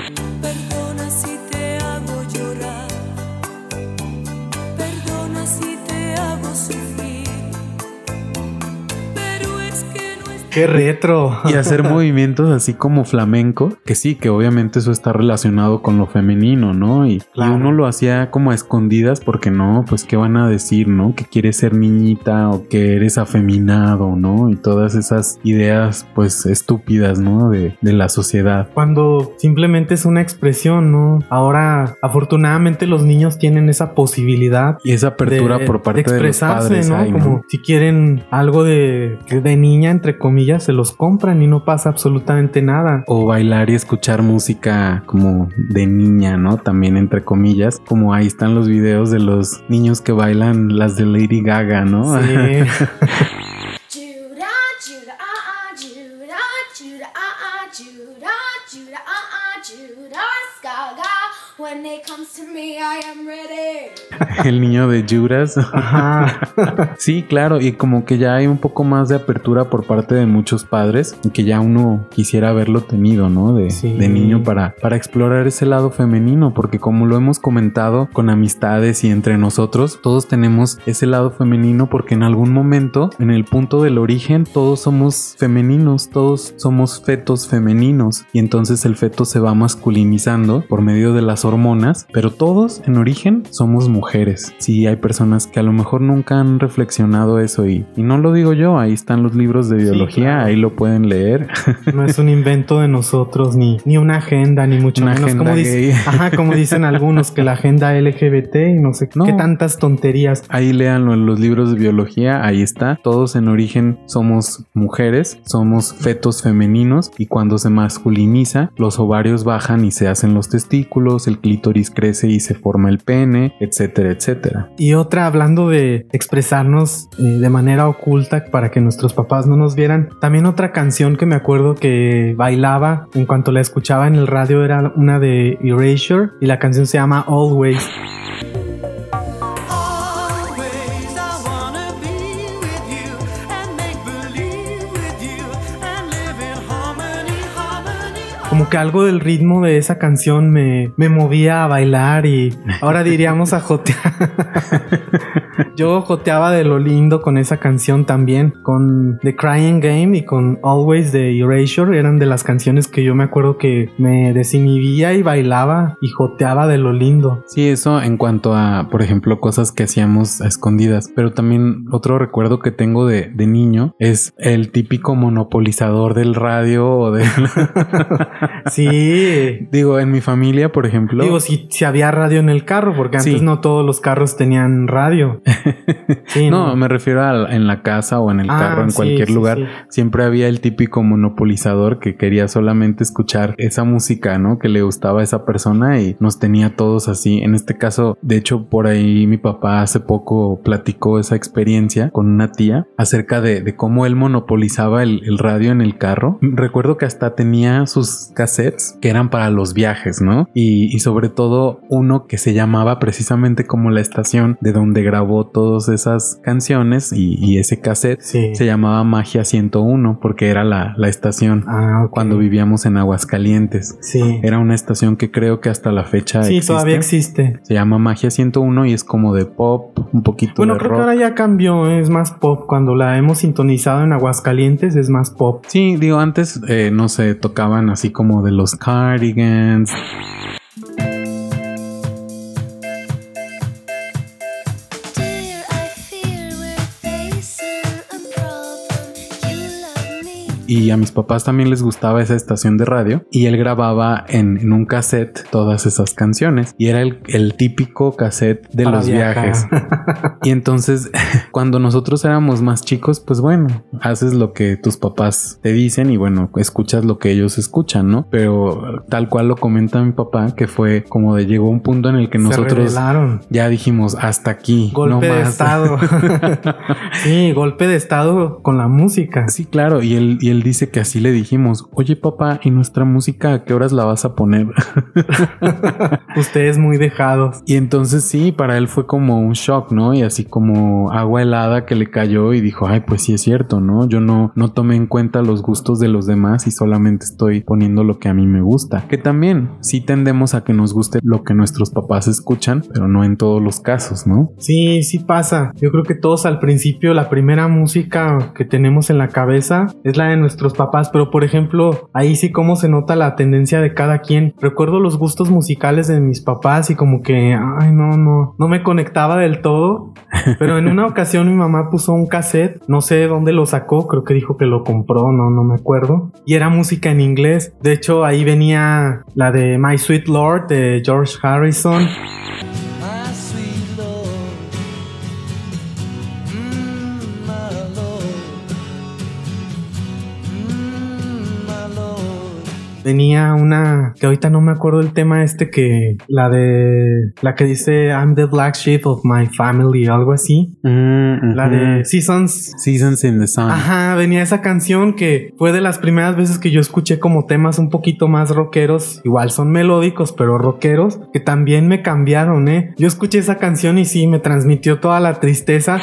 ¡Qué retro! y hacer movimientos así como flamenco, que sí, que obviamente eso está relacionado con lo femenino, ¿no? Y, uno lo hacía como a escondidas porque no, pues qué van a decir, ¿no? Que quieres ser niñita o que eres afeminado, ¿no? Y todas esas ideas pues estúpidas, ¿no? De, de la sociedad. Cuando simplemente es una expresión, ¿no? Ahora, afortunadamente, los niños tienen esa posibilidad Y esa apertura de- por parte de, los expresarse, padres. ¿no? ahí, ¿no? Como si quieren algo de, de niña, entre comillas, se los compran y no pasa absolutamente nada. O bailar y escuchar música como de niña, ¿no? También entre comillas. Como ahí están los videos de los niños que bailan las de Lady Gaga, ¿no? Sí. Judah, Judah, ah, ah, I am ready. El niño de Juras. Ajá. Sí, claro, y como que ya hay un poco más de apertura por parte de muchos padres, y que ya uno quisiera haberlo tenido, ¿no? De, Sí. de niño para, para explorar ese lado femenino, porque como lo hemos comentado con amistades y entre nosotros, todos tenemos ese lado femenino porque en algún momento, en el punto del origen, todos somos femeninos, todos somos fetos femeninos, y entonces el feto se va masculinizando por medio de las hormonas, pero todos en origen somos mujeres. Sí, hay personas que a lo mejor nunca han reflexionado eso y, y no lo digo yo, ahí están los libros de biología, claro. ahí lo pueden leer. No es un invento de nosotros, ni, ni una agenda, ni mucho Una menos. como, dice- ajá, como dicen algunos, que la agenda LGBT y no sé No. qué tantas tonterías. Ahí léanlo en los libros de biología, ahí está. Todos en origen somos mujeres, somos fetos femeninos y cuando se masculiniza, los ovarios bajan y se hacen los testículos, el clítoris crece y se forma el pene, etcétera, etcétera. Y otra, hablando de expresarnos eh, de manera oculta para que nuestros papás no nos vieran, también otra canción que me acuerdo que bailaba en cuanto la escuchaba en el radio era una de Erasure y la canción se llama Always. Always Como que algo del ritmo de esa canción me, me movía a bailar y ahora diríamos a jotear. Yo joteaba de lo lindo con esa canción también, con The Crying Game y con Always de Erasure. Eran de las canciones que yo me acuerdo que me desinhibía y bailaba y joteaba de lo lindo. Sí, eso en cuanto a, por ejemplo, cosas que hacíamos escondidas. Pero también otro recuerdo que tengo de, de niño es el típico monopolizador del radio o de... Sí. Digo, en mi familia, por ejemplo... Digo, si, si había radio en el carro, porque antes Sí. no todos los carros tenían radio. Sí, no, me refiero a en la casa o en el Ah, carro, en sí, cualquier lugar. Siempre había el típico monopolizador que quería solamente escuchar esa música, ¿no? Que le gustaba a esa persona y nos tenía todos así. En este caso, de hecho, por ahí mi papá hace poco platicó esa experiencia con una tía acerca de, de cómo él monopolizaba el, el radio en el carro. Recuerdo que hasta tenía sus cassettes que eran para los viajes, ¿no? Y, y sobre todo uno que se llamaba precisamente como la estación de donde grabó todas esas canciones y, y ese cassette Sí. se llamaba Magia 101 porque era la, la estación Ah, cuando vivíamos en Aguascalientes. Sí. Era una estación que creo que hasta la fecha Sí, existe. todavía existe. Se llama Magia 101 y es como de pop, un poquito Bueno, de creo rock. que ahora ya cambió, es más pop. Cuando la hemos sintonizado en Aguascalientes es más pop. Sí, digo, antes eh, no se tocaban así como de los cardigans. Y a mis papás también les gustaba esa estación de radio. Y él grababa en, en un cassette todas esas canciones. Y era el, el típico cassette de Para los viajar. viajes. Y entonces, cuando nosotros éramos más chicos, pues bueno, haces lo que tus papás te dicen y bueno, escuchas lo que ellos escuchan, ¿no? Pero tal cual lo comenta mi papá, que fue como de llegó un punto en el que Se nosotros revelaron. ya dijimos hasta aquí. Golpe no de más". estado. sí, golpe de estado con la música. Sí, claro, y él, y él dice que así le dijimos, oye papá, ¿y nuestra música a qué horas la vas a poner? Ustedes muy dejados. y entonces sí, para él fue como un shock, ¿no? Y así como agua helada que le cayó y dijo, ay, pues sí es cierto, ¿no? Yo no, no tomé en cuenta los gustos de los demás y solamente estoy poniendo lo que a mí me gusta. Que también sí tendemos a que nos guste lo que nuestros papás escuchan, pero no en todos los casos, ¿no? Sí, sí pasa. Yo creo que todos al principio la primera música que tenemos en la cabeza es la de nuestros papás, pero por ejemplo, ahí sí cómo se nota la tendencia de cada quien. Recuerdo los gustos musicales de mis papás y como que, ay, no, no, no me conectaba del todo, pero en una ocasión mi mamá puso un cassette, no sé dónde lo sacó, creo que dijo que lo compró, no, no me acuerdo, y era música en inglés. De hecho, ahí venía la de My Sweet Lord de George Harrison. Venía una que ahorita no me acuerdo el tema este que la de la que dice I'm the black sheep of my family o algo así. Mm, La de Seasons. Seasons in the Sun. Ajá, venía esa canción que fue de las primeras veces que yo escuché como temas un poquito más rockeros. Igual son melódicos, pero rockeros, que también me cambiaron, ¿eh? Yo escuché esa canción y sí, me transmitió toda la tristeza.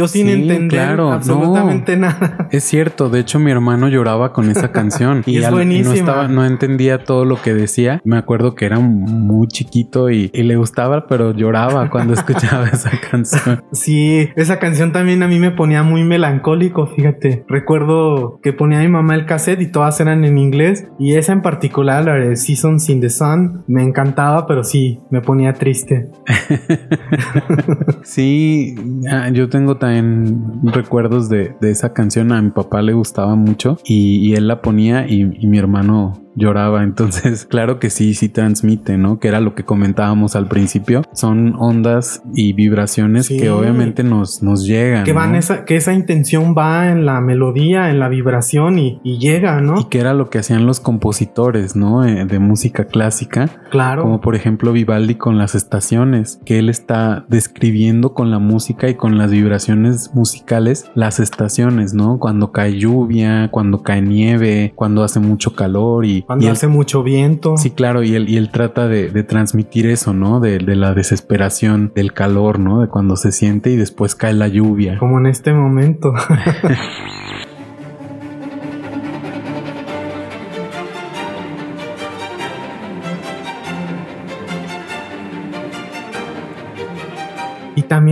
Yo sin Sí, entender claro, absolutamente nada. Es cierto, de hecho mi hermano lloraba con esa canción Y es al- buenísima. no estaba, no entendía todo lo que decía. Me acuerdo que era muy chiquito y, y le gustaba, pero lloraba cuando escuchaba esa canción. Sí, esa canción también a mí me ponía muy melancólico, fíjate. Recuerdo que ponía a mi mamá el cassette y todas eran en inglés. Y esa en particular, la de Seasons in the Sun, me encantaba, pero sí, me ponía triste. Sí, ah, yo tengo también recuerdos de, de esa canción. A mi papá le gustaba mucho y, él la ponía y mi hermano lloraba. Entonces, claro que sí, sí transmite, ¿no? Que era lo que comentábamos al principio. Son ondas y vibraciones Sí. que obviamente nos, nos llegan. Que van ¿no? esa, que esa intención va en la melodía, en la vibración y, y llega, ¿no? Y que era lo que hacían los compositores, ¿no? Eh, de música clásica. claro. Como por ejemplo Vivaldi con las estaciones, que él está describiendo con la música y con las vibraciones musicales las estaciones, ¿no? Cuando cae lluvia, cuando cae nieve, cuando hace mucho calor y, Cuando y él- hace mucho viento. Sí, claro, y él, y él trata de, de transmitir eso, ¿no? De, de la desesperación, del calor, ¿no? De cuando se siente y después cae la lluvia. Como en este momento.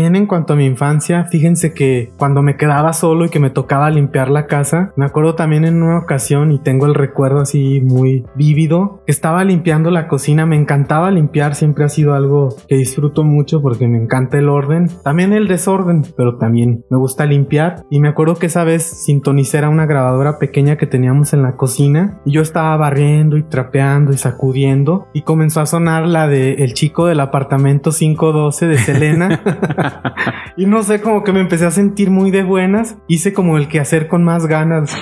También en cuanto a mi infancia, fíjense que cuando me quedaba solo y que me tocaba limpiar la casa, me acuerdo también en una ocasión y tengo el recuerdo así muy vívido, estaba limpiando la cocina, me encantaba limpiar, siempre ha sido algo que disfruto mucho porque me encanta el orden, también el desorden, pero también me gusta limpiar y me acuerdo que esa vez sintonicé era una grabadora pequeña que teníamos en la cocina y yo estaba barriendo y trapeando y sacudiendo y comenzó a sonar la de El chico del apartamento 512 de Selena. y no sé, como que me empecé a sentir muy de buenas. Hice como el quehacer con más ganas.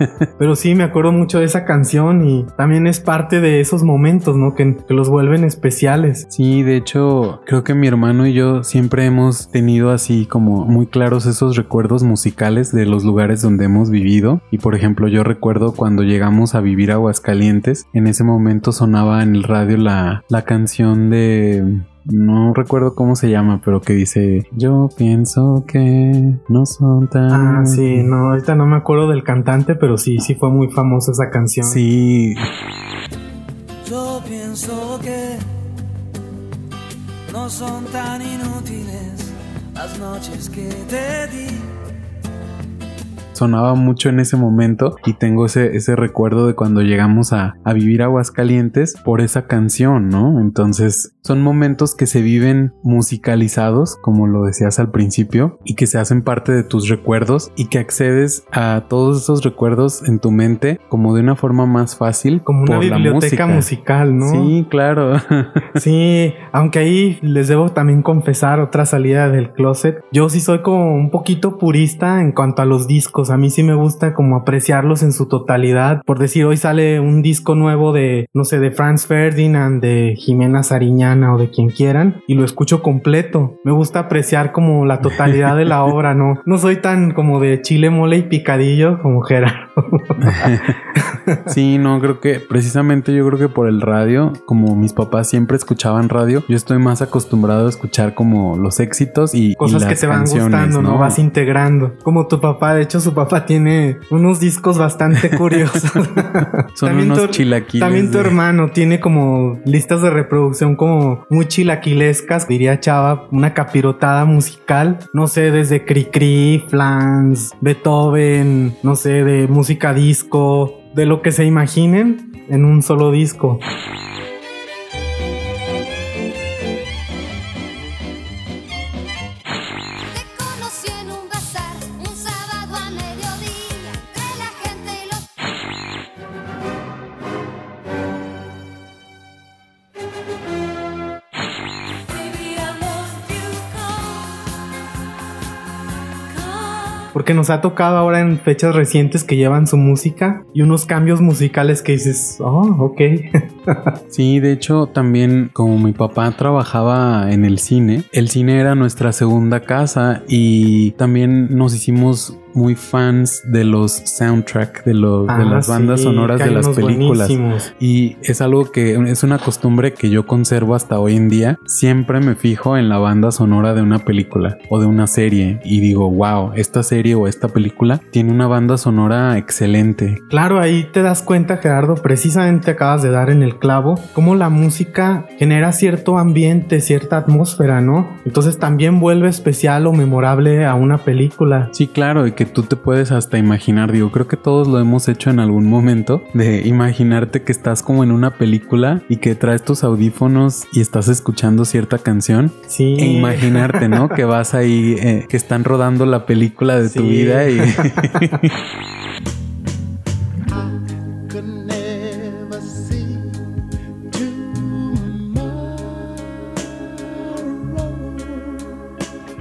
Pero sí, me acuerdo mucho de esa canción y también es parte de esos momentos, ¿no? Que, que los vuelven especiales. Sí, de hecho, creo que mi hermano y yo siempre hemos tenido así como muy claros esos recuerdos musicales de los lugares donde hemos vivido. Y por ejemplo, yo recuerdo cuando llegamos a vivir Aguascalientes, en ese momento sonaba en el radio la, la canción de... No recuerdo cómo se llama, pero que dice, yo pienso que no son tan... Ah, sí, no, ahorita no me acuerdo del cantante, pero sí, sí fue muy famosa esa canción. Sí, Yo pienso que no son tan inútiles las noches que te di. Sonaba mucho en ese momento y tengo ese, ese recuerdo de cuando llegamos a, a vivir a Aguascalientes por esa canción, ¿no? Entonces son momentos que se viven musicalizados, como lo decías al principio, y que se hacen parte de tus recuerdos y que accedes a todos esos recuerdos en tu mente como de una forma más fácil. Como una por la biblioteca música. musical, ¿no? Sí, claro. Sí, aunque ahí les debo también confesar otra salida del closet. Yo sí soy como un poquito purista en cuanto a los discos. A mí sí me gusta como apreciarlos en su totalidad. Por decir, hoy sale un disco nuevo de, no sé, de Franz Ferdinand, de Jimena Sariñana o de quien quieran y lo escucho completo. Me gusta apreciar como la totalidad de la obra, ¿no? No soy tan como de chile, mole y picadillo como Gerardo. Sí, no, creo que precisamente yo creo que por el radio, como mis papás siempre escuchaban radio, yo estoy más acostumbrado a escuchar como los éxitos y y cosas que te van gustando, ¿no? Vas integrando. Como tu papá, de hecho su papá tiene unos discos bastante curiosos. Son unos chilaquiles También tu de- hermano tiene como listas de reproducción como muy chilaquilescas, diría Chava, una capirotada musical, no sé, desde Cricri, Flans, Beethoven, no sé, de música disco, de lo que se imaginen en un solo disco. Porque nos ha tocado ahora en fechas recientes que llevan su música y unos cambios musicales que dices, oh, ok. Sí, de hecho también como mi papá trabajaba en el cine, el cine era nuestra segunda casa y también nos hicimos muy fans de los soundtrack, de, los, de Ah, las bandas sí, sonoras de las películas. buenísimos. Y es algo que es una costumbre que yo conservo hasta hoy en día. Siempre me fijo en la banda sonora de una película o de una serie y digo, wow, esta serie o esta película tiene una banda sonora excelente. Claro, ahí te das cuenta, Gerardo, precisamente acabas de dar en el clavo, cómo la música genera cierto ambiente, cierta atmósfera, ¿no? Entonces también vuelve especial o memorable a una película. Sí, claro, y que tú te puedes hasta imaginar, digo, creo que todos lo hemos hecho en algún momento, de imaginarte que estás como en una película y que traes tus audífonos y estás escuchando cierta canción Sí. e imaginarte, ¿no? Que vas ahí, eh, que están rodando la película de tu vida y...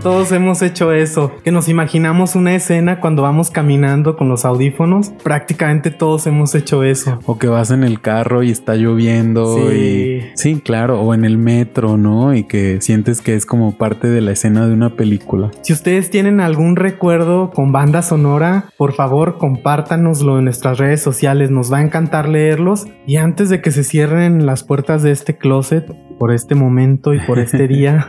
Todos hemos hecho eso, que nos imaginamos una escena cuando vamos caminando con los audífonos. Prácticamente todos hemos hecho eso. O que vas en el carro y está lloviendo Sí. y... Sí, claro, o en el metro, ¿no? Y que sientes que es como parte de la escena de una película. Si ustedes tienen algún recuerdo con banda sonora, por favor compártanoslo en nuestras redes sociales, nos va a encantar leerlos. Y antes de que se cierren las puertas de este closet, por este momento y por este día,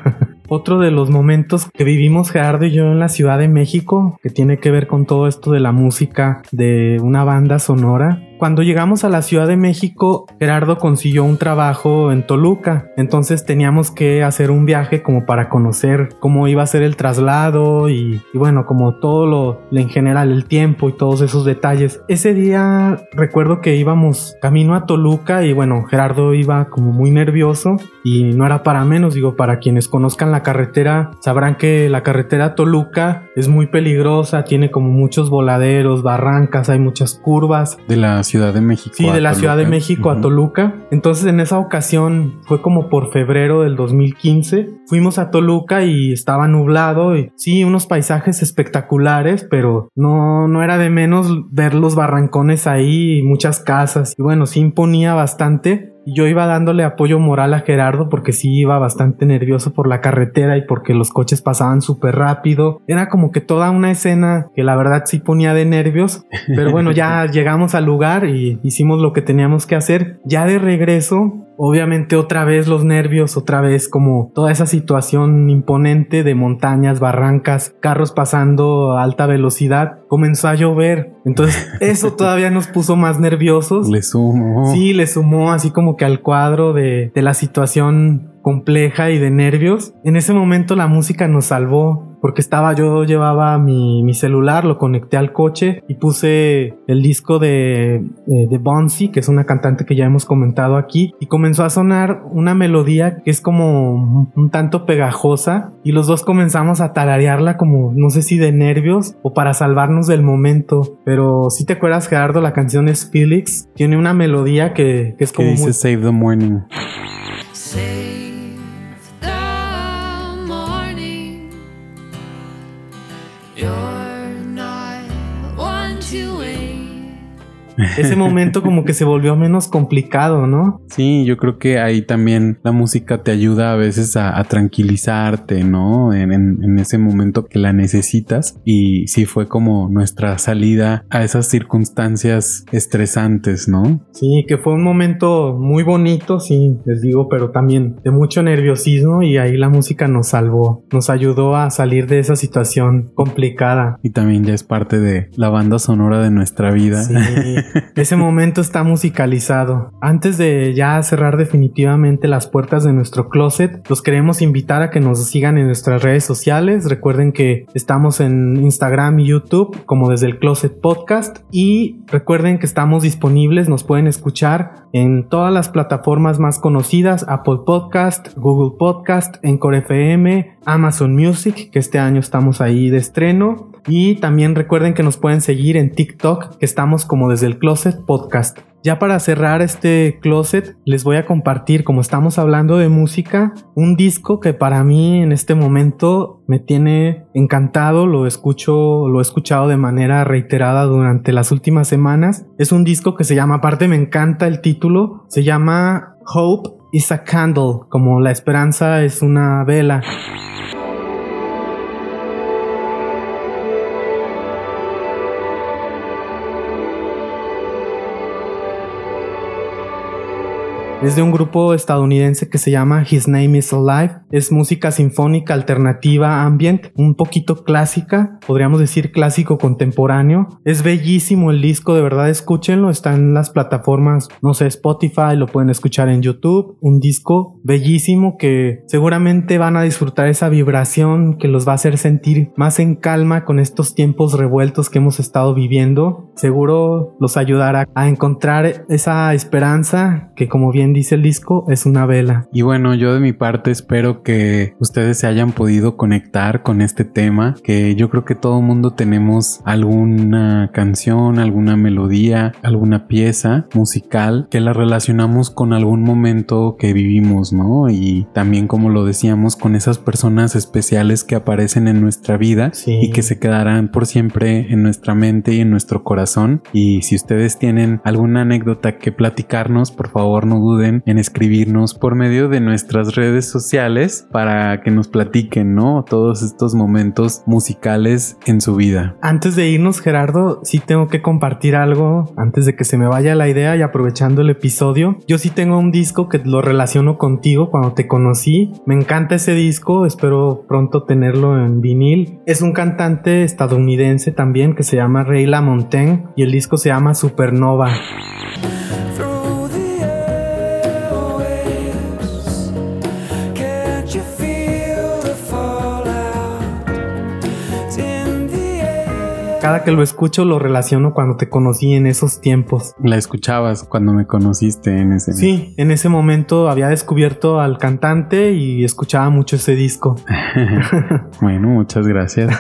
otro de los momentos que vivimos Gerardo y yo en la Ciudad de México, que tiene que ver con todo esto de la música de una banda sonora. Cuando llegamos a la Ciudad de México, Gerardo consiguió un trabajo en Toluca, entonces teníamos que hacer un viaje como para conocer cómo iba a ser el traslado y, bueno, como todo lo en general, el tiempo y todos esos detalles. Ese día recuerdo que íbamos camino a Toluca y bueno, Gerardo iba como muy nervioso y no era para menos, digo, para quienes conozcan la carretera, sabrán que la carretera Toluca es muy peligrosa, tiene como muchos voladeros, barrancas, hay muchas curvas. De la Ciudad de México. Sí, a de la Ciudad de Toluca. México a Ujú. Toluca. Entonces en esa ocasión fue como por febrero del 2015. Fuimos a Toluca y estaba nublado y sí, unos paisajes espectaculares, pero no, no era de menos ver los barrancones ahí y muchas casas. Y bueno, sí imponía bastante. Y Yo iba dándole apoyo moral a Gerardo porque sí iba bastante nervioso por la carretera y porque los coches pasaban súper rápido. Era como que toda una escena que la verdad sí ponía de nervios. Pero bueno, ya llegamos al lugar y hicimos lo que teníamos que hacer. Ya de regreso, obviamente otra vez los nervios, otra vez como toda esa situación imponente de montañas, barrancas, carros pasando a alta velocidad. Comenzó a llover. Entonces eso todavía nos puso más nerviosos. Le sumo. Sí, le sumó así como que al cuadro de, de la situación compleja y de nervios. En ese momento la música nos salvó porque estaba yo llevaba mi, mi celular, lo conecté al coche y puse el disco de, de, de Bonzi, que es una cantante que ya hemos comentado aquí, y comenzó a sonar una melodía que es como un, un tanto pegajosa y los dos comenzamos a tararearla como no sé si de nervios o para salvarnos del momento, pero si te acuerdas Gerardo, la canción es Felix, tiene una melodía que, que es Que como dice muy... Save the Morning. Save Ese momento como que se volvió menos complicado, ¿no? Sí, yo creo que ahí también la música te ayuda a veces a, a tranquilizarte, ¿no? En, en- en ese momento que la necesitas. Y sí fue como nuestra salida a esas circunstancias estresantes, ¿no? Sí, que fue un momento muy bonito, sí, les digo, pero también de mucho nerviosismo y ahí la música nos salvó, nos ayudó a salir de esa situación complicada. Y también ya es parte de la banda sonora de nuestra vida. Sí, ese momento está musicalizado. Antes de ya cerrar definitivamente las puertas de nuestro closet, los queremos invitar a que nos sigan en nuestras redes sociales. Recuerden que estamos en Instagram y YouTube como desde el Closet Podcast y recuerden que estamos disponibles, nos pueden escuchar en todas las plataformas más conocidas, Apple Podcast, Google Podcast, Encore FM, Amazon Music, que este año estamos ahí de estreno. Y también recuerden que nos pueden seguir en TikTok, que estamos como desde el Closet Podcast. Ya para cerrar este closet, les voy a compartir, como estamos hablando de música, un disco que para mí en este momento me tiene encantado, lo escucho, lo he escuchado de manera reiterada durante las últimas semanas. Es un disco que se llama, aparte me encanta el título, se llama Hope is a Candle, como la esperanza es una vela. Es de un grupo estadounidense que se llama His Name is Alive. Es música sinfónica alternativa ambient, un poquito clásica, podríamos decir clásico contemporáneo. Es bellísimo el disco, de verdad escúchenlo, está en las plataformas, no sé, Spotify, lo pueden escuchar en YouTube. Un disco bellísimo que seguramente van a disfrutar esa vibración que los va a hacer sentir más en calma con estos tiempos revueltos que hemos estado viviendo. Seguro los ayudará a encontrar esa esperanza que como bien dice el disco, es una vela. Y bueno, yo de mi parte espero que ustedes se hayan podido conectar con este tema, que yo creo que todo mundo tenemos alguna canción, alguna melodía, alguna pieza musical que la relacionamos con algún momento que vivimos, ¿no? Y también como lo decíamos, con esas personas especiales que aparecen en nuestra vida y que se quedarán por siempre en nuestra mente y en nuestro corazón. Y si ustedes tienen alguna anécdota que platicarnos, por favor no duden en escribirnos por medio de nuestras redes sociales para que nos platiquen, ¿no? Todos estos momentos musicales en su vida. Antes de irnos, Gerardo, sí tengo que compartir algo antes de que se me vaya la idea y aprovechando el episodio. Yo sí tengo un disco que lo relaciono contigo cuando te conocí. Me encanta ese disco, espero pronto tenerlo en vinil. Es un cantante estadounidense también que se llama Ray LaMontagne y el disco se llama Supernova. Cada que lo escucho lo relaciono cuando te conocí en esos tiempos. La escuchabas cuando me conociste en ese Sí, en ese momento había descubierto al cantante y escuchaba mucho ese disco. bueno, muchas gracias.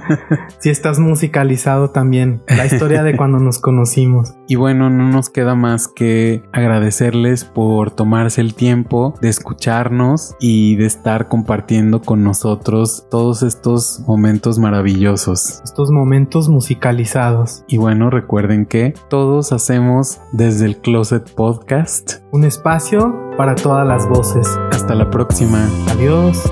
sí, estás musicalizado también. La historia de cuando nos conocimos. Y bueno, no nos queda más que agradecerles por tomarse el tiempo de escucharnos y de estar compartiendo con nosotros todos estos momentos maravillosos. Estos momentos musicalizados. Y bueno, recuerden que todos hacemos desde el Closet Podcast un espacio para todas las voces. Hasta la próxima. Adiós.